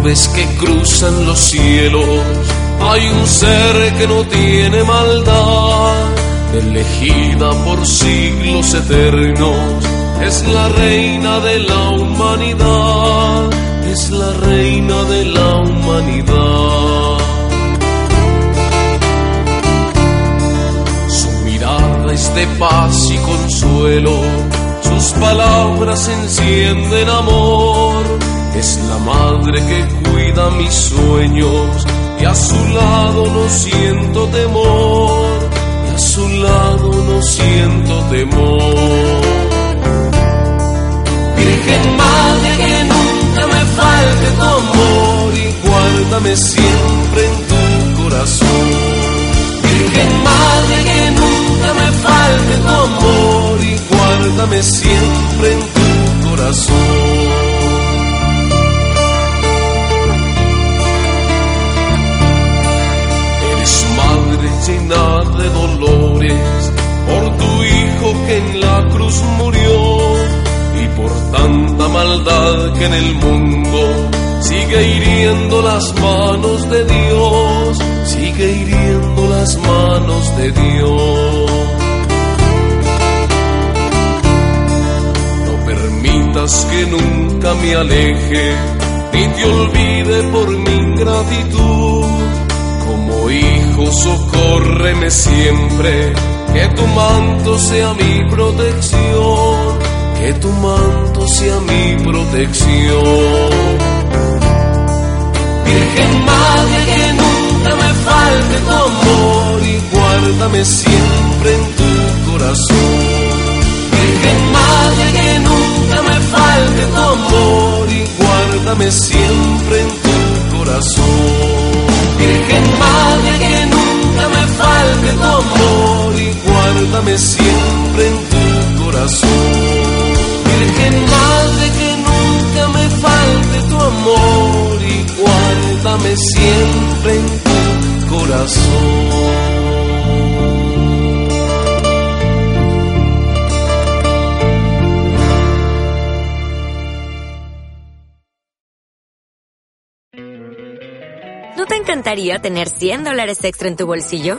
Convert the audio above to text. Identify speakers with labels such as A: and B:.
A: nubes que cruzan los cielos, hay un ser que no tiene maldad, elegida por siglos eternos, es la reina de la humanidad, es la reina de la humanidad. Su mirada es de paz y consuelo, sus palabras encienden amor, es la madre que cuida mis sueños y a su lado no siento temor, y a su lado no siento temor. Virgen Madre, que nunca me falte tu amor y guárdame siempre en tu corazón. Virgen Madre, que nunca me falte tu amor y guárdame siempre en tu corazón. Llena de dolores por tu hijo que en la cruz murió y por tanta maldad que en el mundo sigue hiriendo las manos de Dios, sigue hiriendo las manos de Dios. No permitas que nunca me aleje, ni te olvide por mi ingratitud. Como hijo, socórreme siempre, que tu manto sea mi protección, que tu manto sea mi protección. Virgen Madre, que nunca me falte tu amor y guárdame siempre en tu corazón. Virgen Madre, que nunca me falte tu amor y guárdame siempre siempre en tu corazón. Virgen Madre, que nunca me falte tu amor y guárdame siempre en tu corazón.
B: ¿No te encantaría tener 100 dólares extra en tu bolsillo?